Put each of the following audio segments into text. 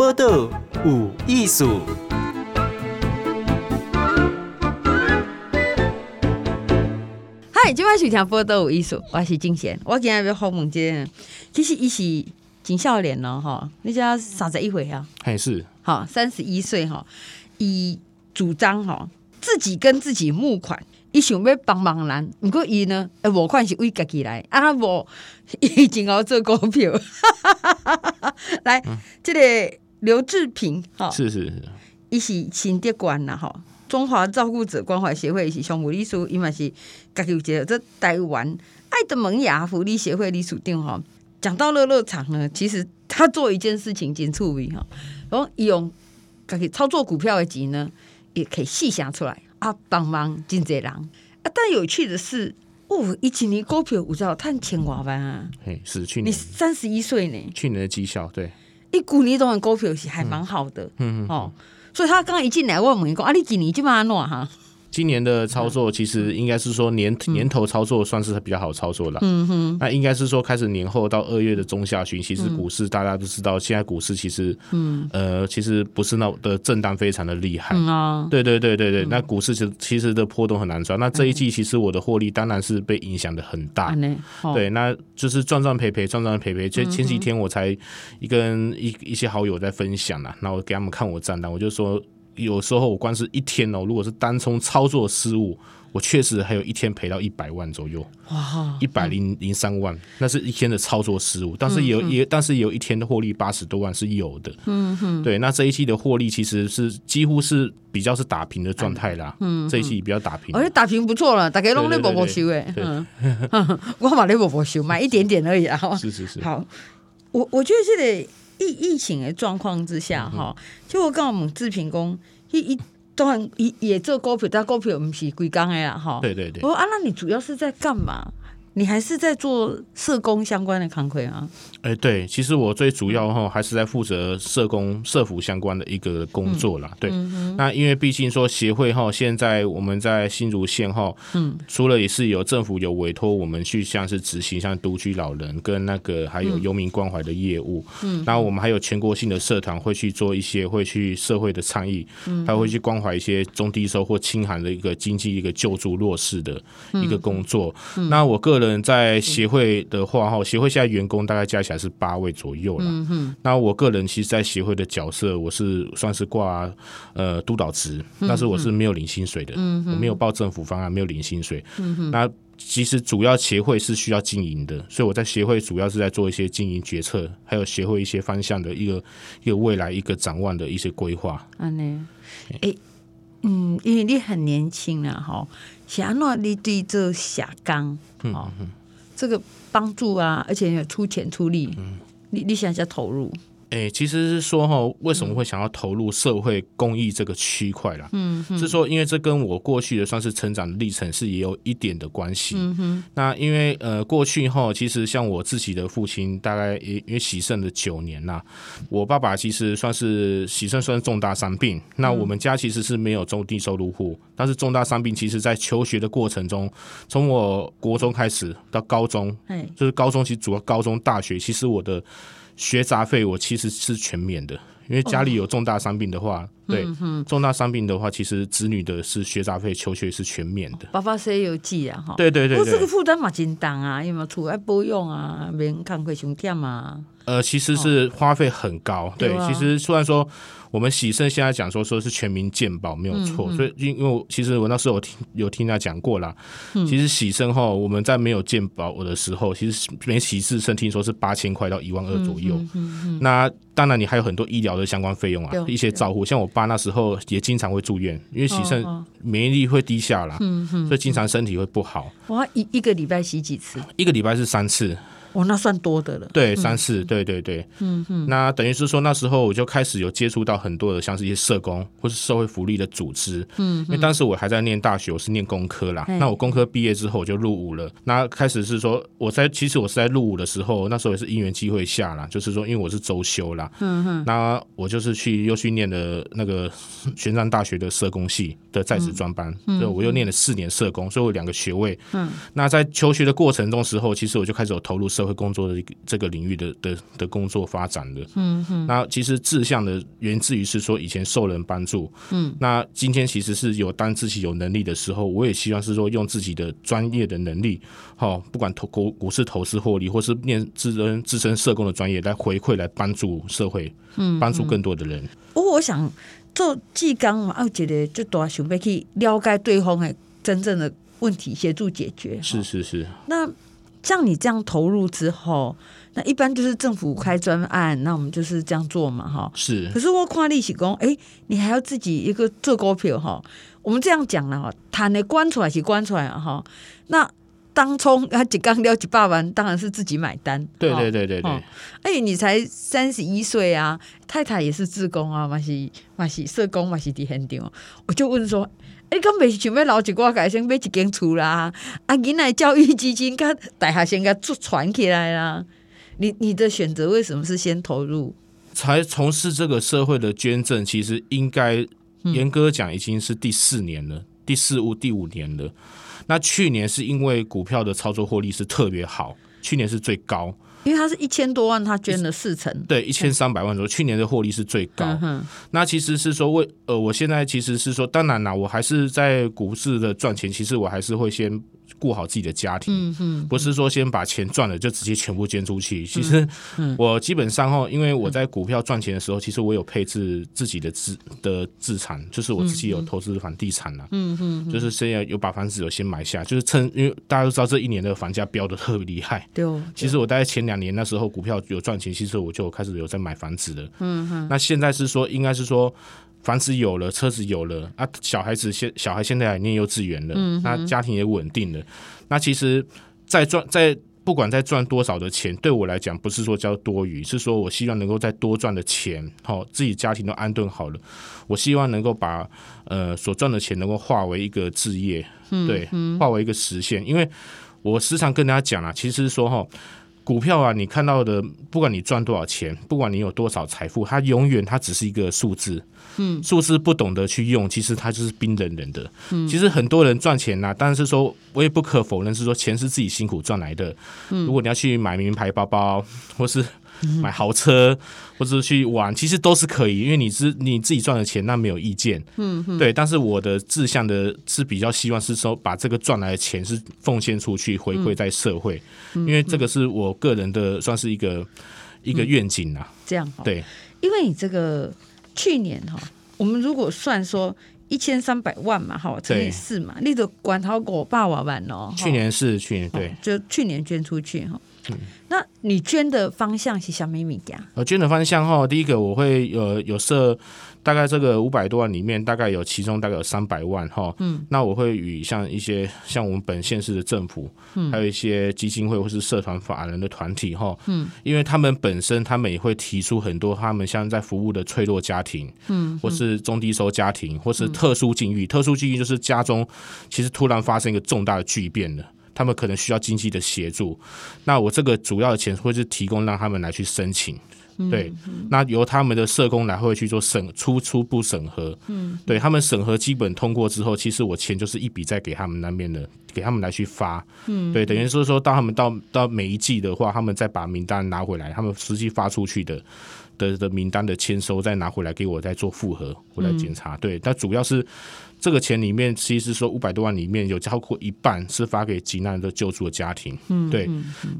报道有艺术。嗨，今晚收听报道有艺术，我是金贤。我今日要访问这个，其实伊是真少年咯，哈，你知道三十一岁啊？还是好三十一岁哈，以主张哈自己跟自己募款。伊想要帮忙人，不过伊呢，诶，募款是为家己来，啊，无伊真好做股票。来，嗯、这个刘志平，哈，是是是，伊是新德官呐，吼，中华照顾者关怀协会是常务理事，伊嘛是家己有一个这台湾爱的萌芽福利协会理事长吼。讲到乐乐场呢，其实他做一件事情真趣味哈，然后用家己操作股票的钱呢，也可以细想出来。啊，帮忙真济人啊！但有趣的是，哦，一七年股票有知道赚千万万啊！嘿，是去年你三十一岁呢，去年的绩效对，一股你种股票是还蛮好的，嗯嗯哦，所以他刚刚一进来问我们讲啊，你今年就把它弄哈？今年的操作其实应该是说年年头操作算是比较好操作了。嗯哼，那应该是说开始年后到二月的中下旬，其实股市大家都知道，现在股市其实嗯呃其实不是那的震荡非常的厉害。嗯对对对对对，那股市其实其实的波动很难抓。那这一季其实我的获利当然是被影响的很大。对，那就是赚赚赔赔，赚赚赔赔。就前几天我才一跟一一些好友在分享了，那我给他们看我账单，我就说。有时候我光是一天哦，如果是单冲操作失误，我确实还有一天赔到一百万左右，哇，一百零零三万，那是一天的操作失误。但是有也，但是有一天的获利八十多万是有的，嗯哼，对。那这一期的获利其实是几乎是比较是打平的状态啦，嗯，这一期比较打平，而且打平不错了，大家拢在波波收诶，嗯，我嘛在波波收，买一点点而已啊，是是是，好，我我觉得这个。疫疫情的状况之下，哈、嗯，就我跟我们志平工，一一当然也也做股票，但股票不是归刚的啦，哈。对对对。我说啊，那你主要是在干嘛？你还是在做社工相关的康亏啊？哎，对，其实我最主要哈还是在负责社工、社服相关的一个工作啦。对，那因为毕竟说协会哈，现在我们在新竹县哈，嗯，除了也是有政府有委托我们去像是执行像独居老人跟那个还有游民关怀的业务，嗯，那我们还有全国性的社团会去做一些会去社会的倡议，嗯，还会去关怀一些中低收或轻寒的一个经济一个救助弱势的一个工作。那我个人在协会的话，哈，协会现在员工大概加起来是八位左右了。嗯哼。那我个人其实，在协会的角色，我是算是挂呃督导职，但是我是没有领薪水的。我没有报政府方案，没有领薪水。嗯哼。那其实主要协会是需要经营的，所以我在协会主要是在做一些经营决策，还有协会一些方向的一个一个未来一个展望的一些规划。嗯呢。哎，嗯，因为你很年轻啊，哈。想那你对这下岗，哦，这个帮助啊，而且要出钱出力，你你想一下投入。诶、欸，其实是说哈，为什么会想要投入社会公益这个区块啦？嗯，是说因为这跟我过去的算是成长的历程是也有一点的关系。那因为呃过去哈，其实像我自己的父亲，大概也因为喜肾的九年啦，我爸爸其实算是喜肾算是重大伤病。那我们家其实是没有中低收入户，但是重大伤病其实在求学的过程中，从我国中开始到高中，就是高中其实主要高中大学，其实我的。学杂费我其实是全免的，因为家里有重大伤病的话，对，嗯、重大伤病的话，其实子女的是学杂费求学是全免的。爸爸谁有记啊？哈，对对对，对，不过这个负担嘛真重啊，因为厝爱保养啊，免看会伤忝啊。呃，其实是花费很高，哦、对，其实虽然说。我们喜盛现在讲说说是全民健保没有错，所以因因为其实我那时候有听有听他讲过啦。嗯、其实喜盛后我们在没有健保的时候，其实每喜事盛听说是八千块到一万二左右。那当然你还有很多医疗的相关费用啊，一些照护，像我爸那时候也经常会住院，因为洗肾免疫力会低下啦，所以经常身体会不好。哇，一一个礼拜洗几次？一个礼拜是三次。哦，那算多的了。对，三四，对对对。嗯嗯。那等于是说，那时候我就开始有接触到很多的，像是一些社工或是社会福利的组织。嗯。因为当时我还在念大学，我是念工科啦。那我工科毕业之后，我就入伍了。那开始是说，我在其实我是在入伍的时候，那时候也是因缘机会下啦，就是说，因为我是周休啦。嗯哼。那我就是去又去念了那个玄奘大学的社工系的在职专班，所以我又念了四年社工，所以我有两个学位。嗯。那在求学的过程中时候，其实我就开始有投入社。社会工作的这个领域的的的工作发展的。嗯嗯。那其实志向的源自于是说以前受人帮助。嗯。那今天其实是有当自己有能力的时候，我也希望是说用自己的专业的能力，好，不管投股股市投资获利，或是念自身自身社工的专业来回馈来帮助社会，嗯，帮助更多的人。不哦，我想做技工嘛，我觉得就多想要去了解对方的真正的问题，协助解决。是是是。那像你这样投入之后，那一般就是政府开专案，那我们就是这样做嘛，哈。是。可是我看利息工，哎，你还要自己一个做股票哈。我们这样讲了哈，谈的关出来是关出来了哈。那当冲他几刚了几百万，当然是自己买单。对对对对对。哎，你才三十一岁啊，太太也是自工啊，嘛是嘛是社工嘛是底很丢。我就问说。你讲没想要留一挂改先买一间厝啦？啊，囡仔教育基金，甲大学先甲做传起来啦。你你的选择为什么是先投入？才从事这个社会的捐赠，其实应该严格讲已经是第四年了，第四五第五年了。那去年是因为股票的操作获利是特别好，去年是最高。因为他是一千多万，他捐了四成，对，一千三百万左右。去年的获利是最高。嗯、那其实是说，为呃，我现在其实是说，当然啦，我还是在股市的赚钱，其实我还是会先。顾好自己的家庭，嗯，不是说先把钱赚了就直接全部捐出去。其实我基本上哦，因为我在股票赚钱的时候，其实我有配置自己的资的资产，就是我自己有投资房地产了，嗯嗯，就是现在有把房子有先买下，就是趁因为大家都知道这一年的房价飙得特别厉害，对哦。其实我大概前两年那时候股票有赚钱，其实我就开始有在买房子了，嗯哼。那现在是说，应该是说。房子有了，车子有了啊，小孩子现小孩现在还念幼稚园了，嗯，那家庭也稳定了。那其实再赚，再不管再赚多少的钱，对我来讲不是说叫多余，是说我希望能够再多赚的钱，好，自己家庭都安顿好了，我希望能够把呃所赚的钱能够化为一个置业，对，化为一个实现。因为我时常跟大家讲啊，其实说哈。股票啊，你看到的，不管你赚多少钱，不管你有多少财富，它永远它只是一个数字。嗯，数字不懂得去用，其实它就是冰冷冷的。嗯，其实很多人赚钱呐、啊，但是说我也不可否认是说钱是自己辛苦赚来的。嗯，如果你要去买名牌包包，或是。买豪车或者去玩，其实都是可以，因为你是你自己赚的钱，那没有意见。嗯，对。但是我的志向的是比较希望是说，把这个赚来的钱是奉献出去，回馈在社会，因为这个是我个人的算是一个一个愿景啊。这样对，因为你这个去年哈，我们如果算说一千三百万嘛，哈，乘以四嘛，你都管好过百万哦。去年是去年对，就去年捐出去哈。嗯，那你捐的方向是什么物件？呃，捐的方向哈，第一个我会有有设大概这个五百多万里面，大概有其中大概有三百万哈，嗯，那我会与像一些像我们本县市的政府，嗯，还有一些基金会或是社团法人的团体哈，嗯，因为他们本身他们也会提出很多他们像在服务的脆弱家庭，嗯，或是中低收家庭，或是特殊境遇，特殊境遇就是家中其实突然发生一个重大的巨变了。他们可能需要经济的协助，那我这个主要的钱会是提供让他们来去申请，对，那由他们的社工来会去做审初初步审核，嗯，对他们审核基本通过之后，其实我钱就是一笔再给他们那边的，给他们来去发，嗯，对，等于说说当他们到到每一季的话，他们再把名单拿回来，他们实际发出去的的的名单的签收再拿回来给我再做复核，我来检查，对，但主要是。这个钱里面，其实说五百多万里面有超过一半是发给急难的救助的家庭，嗯，对。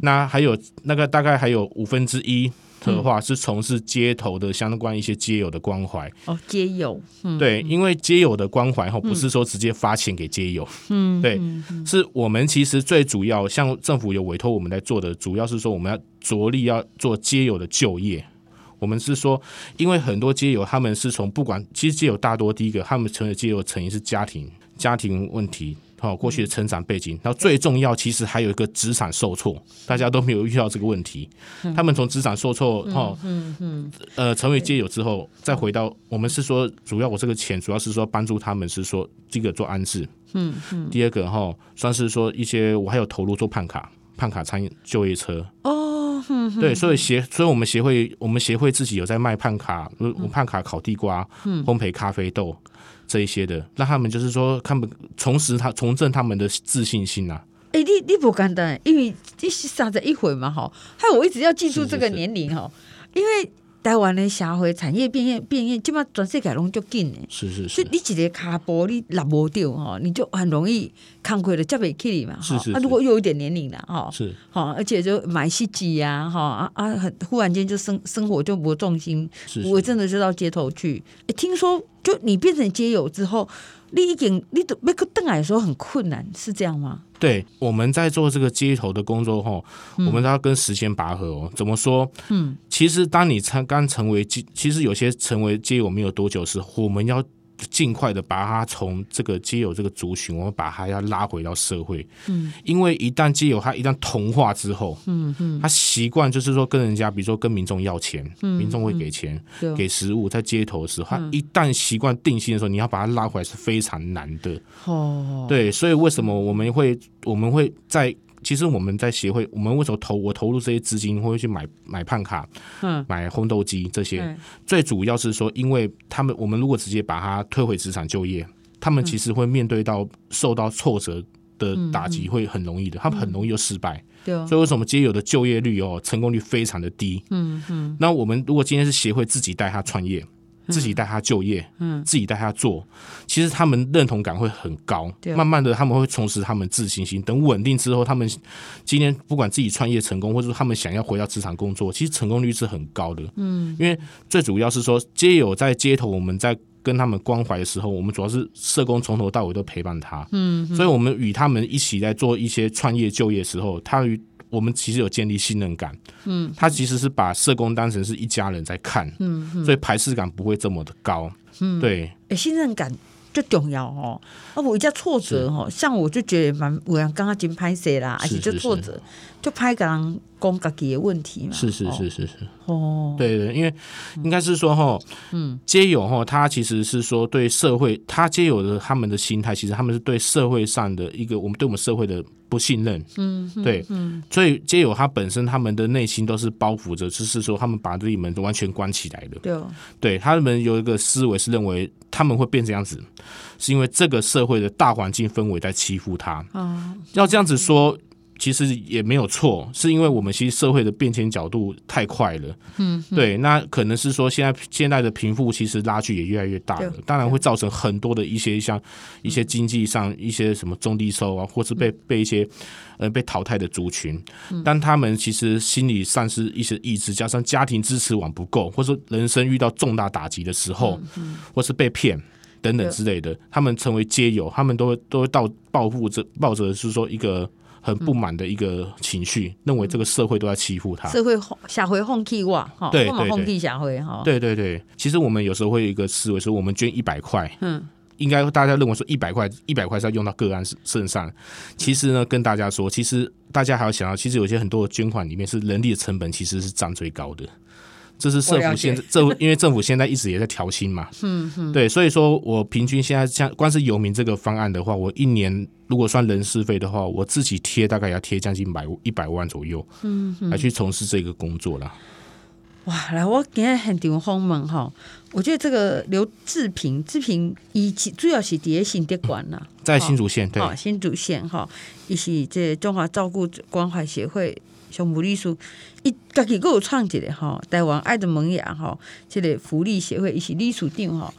那还有那个大概还有五分之一的话是从事街头的相关一些街友的关怀。哦，街友，对，因为街友的关怀哈，不是说直接发钱给街友，嗯，对，是我们其实最主要像政府有委托我们来做的，主要是说我们要着力要做街友的就业。我们是说，因为很多街友他们是从不管，其实街友大多第一个他们成为街友成因是家庭家庭问题，好过去的成长背景，然后最重要其实还有一个职场受挫，大家都没有遇到这个问题。他们从职场受挫哦，嗯嗯呃成为街友之后，再回到我们是说，主要我这个钱主要是说帮助他们是说这个做安置，嗯嗯，第二个哈算是说一些我还有投入做判卡判卡餐就业车哦。对，所以协，所以我们协会，我们协会自己有在卖判卡，我判卡烤地瓜，烘焙咖啡豆这一些的，让他们就是说，他们重拾他重振他们的自信心呐、啊。哎、欸，你你不简单，因为你是三十一回嘛，哈，害我一直要记住这个年龄哈，因为。台湾的社会产业变现变现，即马全世界拢足紧的，是是是。所以你一个骹步你立无掉吼，你就很容易康亏了接袂起嘛。是。啊，如果又有一点年龄了吼，是。吼，而且就买西机呀，哈啊啊，很忽然间就生生活就无重心，我真的就到街头去。欸、听说就你变成街友之后，你已经你都要去转来的时候很困难，是这样吗？对，我们在做这个街头的工作后，嗯、我们都要跟时间拔河哦。怎么说？嗯，其实当你才刚成为街，其实有些成为街友没有多久时，我们要。尽快的把他从这个基友这个族群，我们把他要拉回到社会。嗯，因为一旦基友他一旦同化之后，嗯嗯，他习惯就是说跟人家，比如说跟民众要钱，嗯，民众会给钱，嗯、给食物，在街头的时候，他一旦习惯定性的时候，你要把他拉回来是非常难的。哦，对，所以为什么我们会我们会在。其实我们在协会，我们为什么投我投入这些资金，会去买买胖卡，嗯，买烘豆机这些，嗯、最主要是说，因为他们我们如果直接把他推回职场就业，他们其实会面对到受到挫折的打击，会很容易的，嗯、他们很容易就失败。对、嗯，所以为什么街友的就业率哦，成功率非常的低？嗯嗯。那我们如果今天是协会自己带他创业。自己带他就业，嗯，自己带他做，其实他们认同感会很高。慢慢的，他们会重拾他们自信心。等稳定之后，他们今天不管自己创业成功，或者说他们想要回到职场工作，其实成功率是很高的。嗯，因为最主要是说，街友在街头，我们在跟他们关怀的时候，我们主要是社工从头到尾都陪伴他。嗯，所以我们与他们一起在做一些创业就业的时候，他与。我们其实有建立信任感，嗯，他其实是把社工当成是一家人在看，嗯，所以排斥感不会这么的高，嗯，对，哎、欸，信任感就重要哦，啊，我一下挫折哦，像我就觉得蛮，我刚刚经拍谁啦，而且就挫折，就拍个人讲自己的问题嘛，是是是是是，哦，对对，因为应该是说哈，嗯，街友哈，他其实是说对社会，他街友的他们的心态，其实他们是对社会上的一个，我们对我们社会的。不信任，嗯，对，嗯，所以街友他本身他们的内心都是包袱着，就是说他们把这里门都完全关起来的，对，对，他们有一个思维是认为他们会变这样子，是因为这个社会的大环境氛围在欺负他，啊，要这样子说。其实也没有错，是因为我们其实社会的变迁角度太快了。嗯，对，那可能是说现在现在的贫富其实拉距也越来越大了，当然会造成很多的一些像一些经济上一些什么中低收啊，或是被被一些呃被淘汰的族群，但他们其实心理丧失一些意志，加上家庭支持网不够，或是人生遇到重大打击的时候，或是被骗等等之类的，他们成为街友，他们都会都会到报复着抱着是说一个。很不满的一个情绪，认为这个社会都在欺负他。社会社会放弃我，哈，对对对，放弃社会哈。对对对，其实我们有时候会有一个思维，说我们捐一百块，嗯，应该大家认为说一百块，一百块是要用到个案身上。其实呢，跟大家说，其实大家还要想到，其实有些很多的捐款里面是人力的成本，其实是占最高的。这是政府现在政府，因为政府现在一直也在调薪嘛，嗯嗯，对，所以说我平均现在像光是游民这个方案的话，我一年如果算人事费的话，我自己贴大概要贴将近百一百万左右，嗯，来去从事这个工作了。哇，来我今天很丢慌门哈，我觉得这个刘志平，志平以其主要是在新德馆呐，在新竹县，对，新竹县哈，也是这中华照顾者关怀协会。像吴律师，伊家己阁有创一个吼，台湾爱的萌芽吼，这个福利协会伊是理事长吼。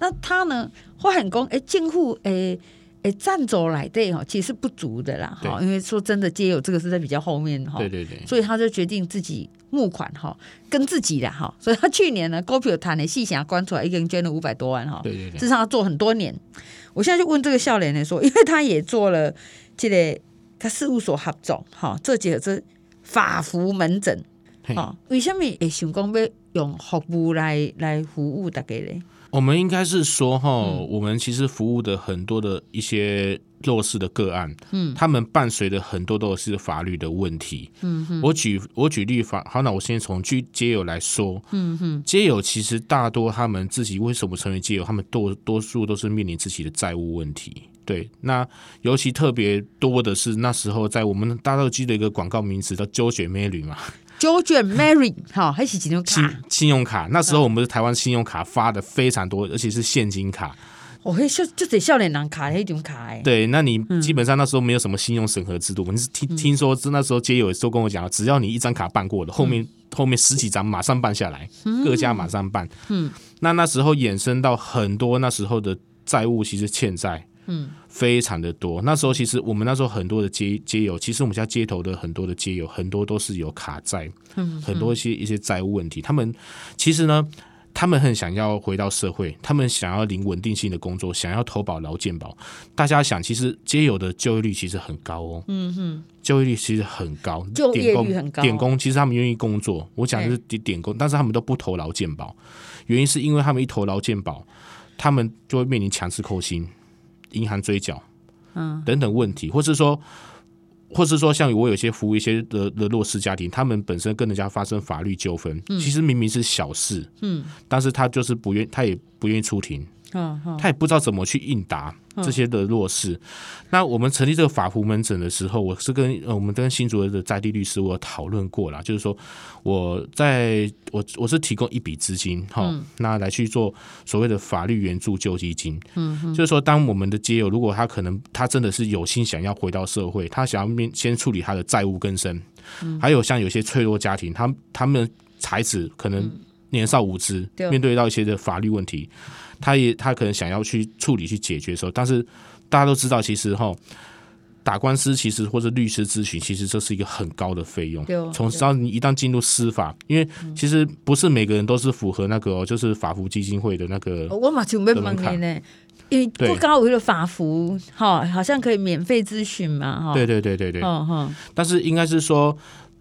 那他呢，发现讲，诶，政府诶诶赞助来对吼，其实是不足的啦，哈，因为说真的，街友这个是在比较后面哈，对对对，所以他就决定自己募款哈，跟自己的哈，所以他去年呢，股票谈的细想关出来，一个人捐了五百多万哈，对对对，至少他做很多年。我现在就问这个笑脸来说，因为他也做了这个他事务所合作哈，这几个这。法服门诊，好，为什么会想讲要用服务来来服务大家嘞？我们应该是说哈，嗯、我们其实服务的很多的一些弱势的个案，嗯，他们伴随的很多都是法律的问题，嗯哼，我举我举例法，好，那我先从居街友来说，嗯哼，街友其实大多他们自己为什么成为街友，他们多多数都是面临自己的债务问题。对，那尤其特别多的是那时候在我们大家都记得一个广告名词叫“揪卷 Mary” 嘛，“揪卷 Mary” 哈，还是信用卡？信用卡那时候我们的台湾信用卡发的非常多，而且是现金卡。哦，嘿，就就得笑脸男卡那种卡哎。对，那你基本上那时候没有什么信用审核制度，我们是听听说，那时候街友都跟我讲，只要你一张卡办过了，后面后面十几张马上办下来，各家马上办。嗯，那那时候衍生到很多那时候的债务，其实欠债。嗯，非常的多。那时候其实我们那时候很多的街街友，其实我们家街头的很多的街友，很多都是有卡债，嗯，很多一些一些债务问题。他们其实呢，他们很想要回到社会，他们想要领稳定性的工作，想要投保劳健保。大家想，其实街友的就业率其实很高哦，嗯哼，就业率其实很高，就业率很高。点工其实他们愿意工作，我讲的是点点工，但是他们都不投劳健保，原因是因为他们一投劳健保，他们就会面临强制扣薪。银行追缴，嗯，等等问题，或是说，或是说，像我有些服务一些的的弱势家庭，他们本身跟人家发生法律纠纷，嗯，其实明明是小事，嗯，但是他就是不愿，他也不愿意出庭，嗯，他也不知道怎么去应答。这些的弱势，那我们成立这个法服门诊的时候，我是跟呃我们跟新竹的在地律师我有讨论过了，就是说我在我我是提供一笔资金哈，嗯、那来去做所谓的法律援助救济金，嗯，就是说当我们的街友如果他可能他真的是有心想要回到社会，他想要面先处理他的债务更生，嗯、还有像有些脆弱家庭，他他们孩子可能年少无知，嗯、面对到一些的法律问题。他也他可能想要去处理去解决的时候，但是大家都知道，其实哈打官司其实或者律师咨询，其实这是一个很高的费用。从只要你一旦进入司法，因为其实不是每个人都是符合那个就是法服基金会的那个。我马上没问你呢，因为不高为了法服哈，好像可以免费咨询嘛哈。对对对对对。嗯哼。但是应该是说。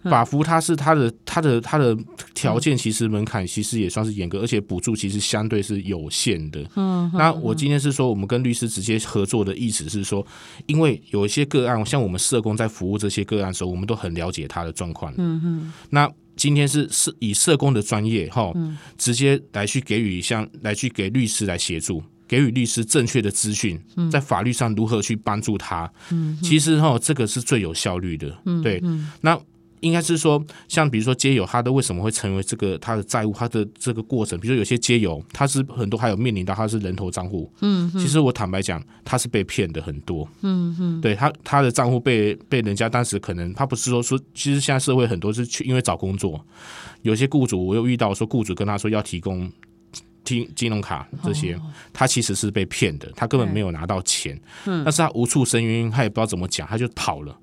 法服它是它的它的它的条件，其实门槛其实也算是严格，而且补助其实相对是有限的。嗯，那我今天是说，我们跟律师直接合作的意思是说，因为有一些个案，像我们社工在服务这些个案的时候，我们都很了解他的状况。嗯嗯。那今天是是以社工的专业哈，直接来去给予像来去给律师来协助，给予律师正确的资讯，在法律上如何去帮助他。嗯，其实哈，这个是最有效率的。嗯，对。那。应该是说，像比如说街友，他的为什么会成为这个他的债务，他的这个过程，比如说有些街友，他是很多还有面临到他是人头账户，嗯，其实我坦白讲，他是被骗的很多，嗯嗯，对他他的账户被被人家当时可能他不是说说，其实现在社会很多是去因为找工作，有些雇主我又遇到说雇主跟他说要提供。金金融卡这些，他其实是被骗的，他根本没有拿到钱，嗯。但是他无处申冤，他也不知道怎么讲，他就跑了，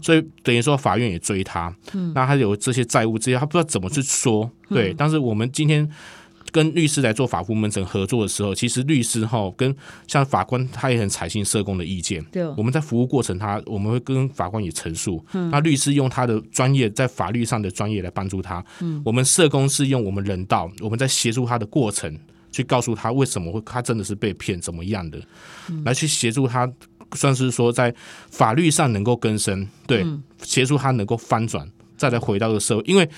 所以等于说法院也追他，嗯。那他有这些债务，这些他不知道怎么去说，对，但是我们今天。跟律师来做法务门诊合作的时候，其实律师哈跟像法官他也很采信社工的意见。对，我们在服务过程他我们会跟法官也陈述，那律师用他的专业在法律上的专业来帮助他。嗯，我们社工是用我们人道，我们在协助他的过程去告诉他为什么会他真的是被骗怎么样的，来去协助他，算是说在法律上能够更生，对，协助他能够翻转，再来回到这个社会，因为。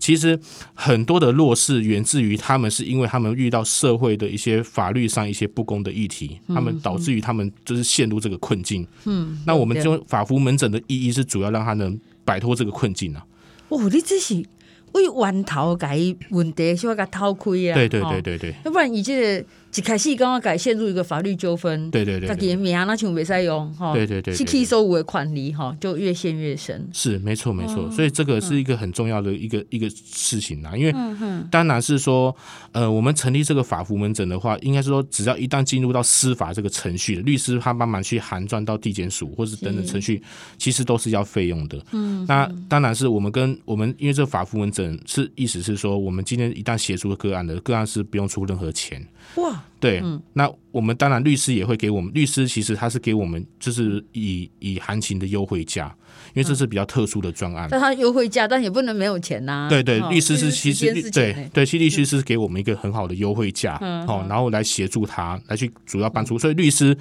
其实很多的弱势源自于他们是因为他们遇到社会的一些法律上一些不公的议题，他们导致于他们就是陷入这个困境。嗯，那我们就法服门诊的意义是主要让他能摆脱这个困境啊。哦，你这是为源头改问题，是要给掏开啊。对对对对对，要不然你这个。一开始刚刚改陷入一个法律纠纷，对对对，他给名那就没使用哈，对对对，去吸收我的款利哈，就越陷越深。是没错没错，所以这个是一个很重要的一个一个事情啦。因为当然是说，呃，我们成立这个法服门诊的话，应该是说，只要一旦进入到司法这个程序，律师他帮忙去函转到地检署或是等等程序，其实都是要费用的。嗯，那当然是我们跟我们，因为这个法服门诊是意思是说，我们今天一旦协助个案的个案是不用出任何钱。哇，对，嗯、那我们当然律师也会给我们，律师其实他是给我们就是以以行情的优惠价。因为这是比较特殊的专案，但他优惠价，但也不能没有钱呐。对对，律师是其实对对，其实律师是给我们一个很好的优惠价，哦，然后来协助他来去主要帮助。所以律师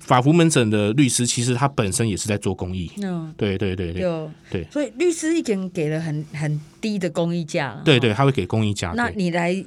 法服门诊的律师，其实他本身也是在做公益。嗯，对对对对，对。所以律师已经给了很很低的公益价。对对，他会给公益价。那你来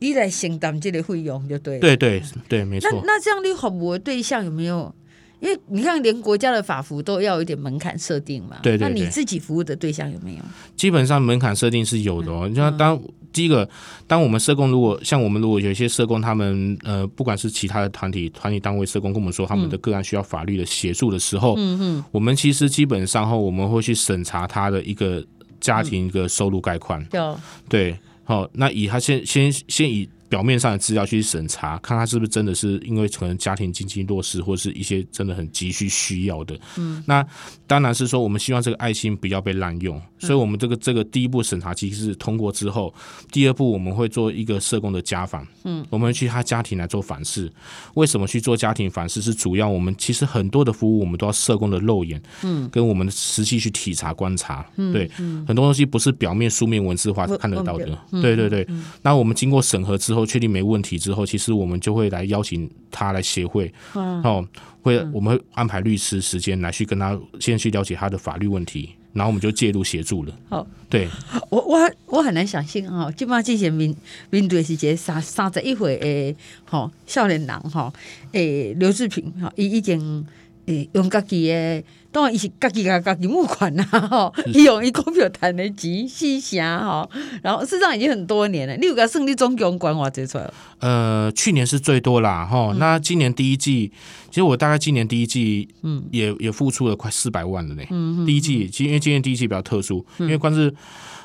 你来承担这个费用就对。对对对，没错。那那这样的服务的对象有没有？因为你看，连国家的法服都要有一点门槛设定嘛。对对对。那你自己服务的对象有没有？基本上门槛设定是有的哦。你像当、嗯、第一个，当我们社工如果像我们如果有一些社工，他们呃，不管是其他的团体、团体单位社工跟我们说他们的个案需要法律的协助的时候，嗯嗯，我们其实基本上后我们会去审查他的一个家庭一个收入概况。有、嗯。对，好，那以他先先先以。表面上的资料去审查，看他是不是真的是因为可能家庭经济弱势，或是一些真的很急需需要的。嗯，那当然是说我们希望这个爱心不要被滥用，所以我们这个这个第一步审查机制通过之后，第二步我们会做一个社工的家访。嗯，我们会去他家庭来做访视。为什么去做家庭访视？是主要我们其实很多的服务我们都要社工的肉眼，嗯，跟我们的实际去体察观察。嗯，对，很多东西不是表面书面文字化看得到的。对对对。那我们经过审核之后。确定没问题之后，其实我们就会来邀请他来协会，嗯哦，会我们会安排律师时间来去跟他先去了解他的法律问题，然后我们就介入协助了。好，对我我我很难相信哈，基本上进行面面对是这三三十一岁诶，哈少年人哈，诶刘志平哈，伊已经诶用家己诶。当然，伊是家己家家己募款啊，吼，伊用伊股票赚的钱死啥吼，然后事实上已经很多年了。你有个胜利总共管我这出来？呃，去年是最多啦，哈、嗯。那今年第一季，其实我大概今年第一季，嗯，也也付出了快四百万了呢。嗯，第一季，其实因为今年第一季比较特殊，嗯、因为光是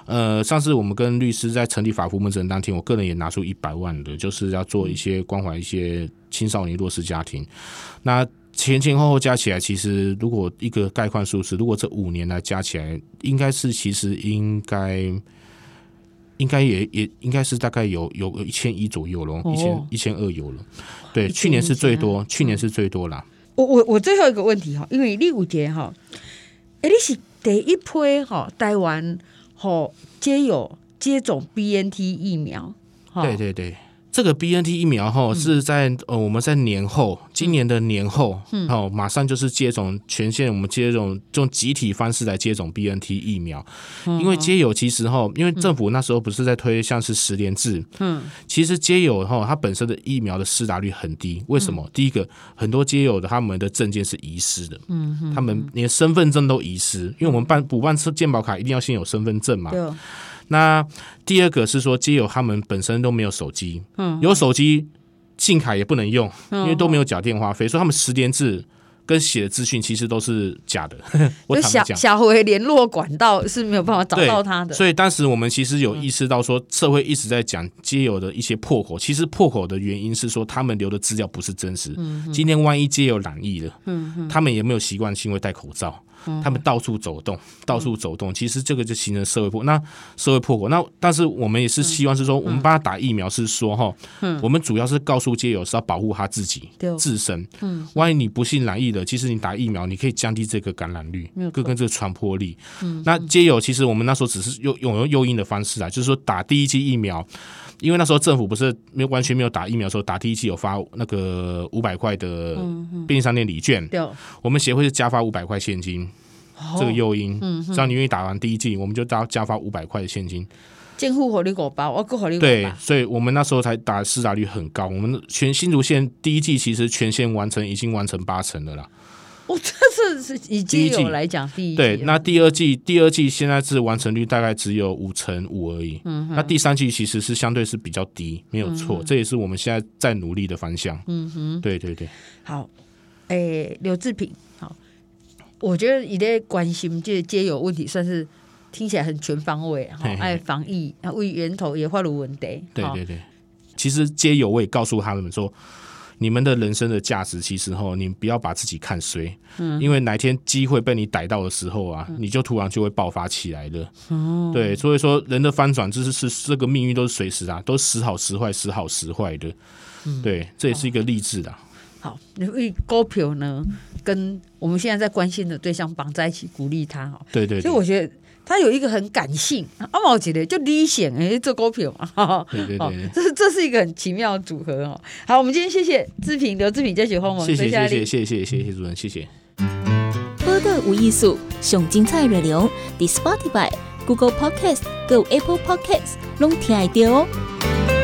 呃，上次我们跟律师在成立法服门诊当天，我个人也拿出一百万的，就是要做一些关怀一些青少年弱势家庭。那前前后后加起来，其实如果一个概况数字，如果这五年来加起来，应该是其实应该应该也也应该是大概有有一千一左右了，一千一千二有了。对，去年是最多，去年是最多啦。我我我最后一个问题哈，因为你有节哈，哎，你是第一批哈台湾哈接有接种 BNT 疫苗，对对对。这个 BNT 疫苗哈是在呃我们在年后，今年的年后，哦马上就是接种全线，我们接种用集体方式来接种 BNT 疫苗，因为街友其实哈，因为政府那时候不是在推像是十联制，嗯，其实街友哈它本身的疫苗的施打率很低，为什么？第一个，很多街友的他们的证件是遗失的，嗯，他们连身份证都遗失，因为我们办补办健保卡一定要先有身份证嘛。那第二个是说，街友他们本身都没有手机，嗯，有手机，信卡也不能用，因为都没有缴电话费，所以他们十连制跟写的资讯其实都是假的。我小小回联络管道是没有办法找到他的。所以当时我们其实有意识到说，社会一直在讲街友的一些破口，其实破口的原因是说他们留的资料不是真实。今天万一街友染疫了，他们也没有习惯性会戴口罩。他们到处走动，到处走动，其实这个就形成社会破，那社会破口。那但是我们也是希望是说，我们帮他打疫苗是说哈，我们主要是告诉街友是要保护他自己自身。嗯，万一你不幸染疫了，其实你打疫苗，你可以降低这个感染率，跟跟这个传播力。嗯，那街友其实我们那时候只是用用诱因的方式啊，就是说打第一剂疫苗。因为那时候政府不是没有完全没有打疫苗的时候，打第一剂有发那个五百块的便利商店礼券，对，我们协会是加发五百块现金，这个诱因，只要你愿意打完第一剂，我们就加加发五百块的现金。政府火力够包，我够火力对，所以我们那时候才打施打率很高，我们全新竹县第一季其实全线完成已经完成八成了啦。哦，这是以街友来讲，第一对，那第二季第二季现在是完成率大概只有五成五而已。嗯，那第三季其实是相对是比较低，没有错，这也是我们现在在努力的方向。嗯哼，对对对。好，诶，刘志平，好，我觉得你的关心这皆有问题，算是听起来很全方位。哈，爱防疫，啊，为源头也化入问题。对对对，其实皆有我也告诉他们说。你们的人生的价值，其实吼，你不要把自己看衰，嗯，因为哪天机会被你逮到的时候啊，你就突然就会爆发起来的，哦，对，所以说人的翻转，就是是这个命运都是随时啊，都时好时坏，时好时坏的，对，这也是一个励志的。好，因为股票呢，跟我们现在在关心的对象绑在一起，鼓励他哈，对，对对，所以我觉得。他有一个很感性，阿毛觉得就理想哎，做股票嘛，对对对，这这是一个很奇妙的组合哦。好，我们今天谢谢志平刘志平接受访问，谢谢谢谢谢谢谢谢主任，谢谢。播的无艺术，上精彩内容，The Spotify、Google Podcast、Go Apple Podcasts，拢听得到哦。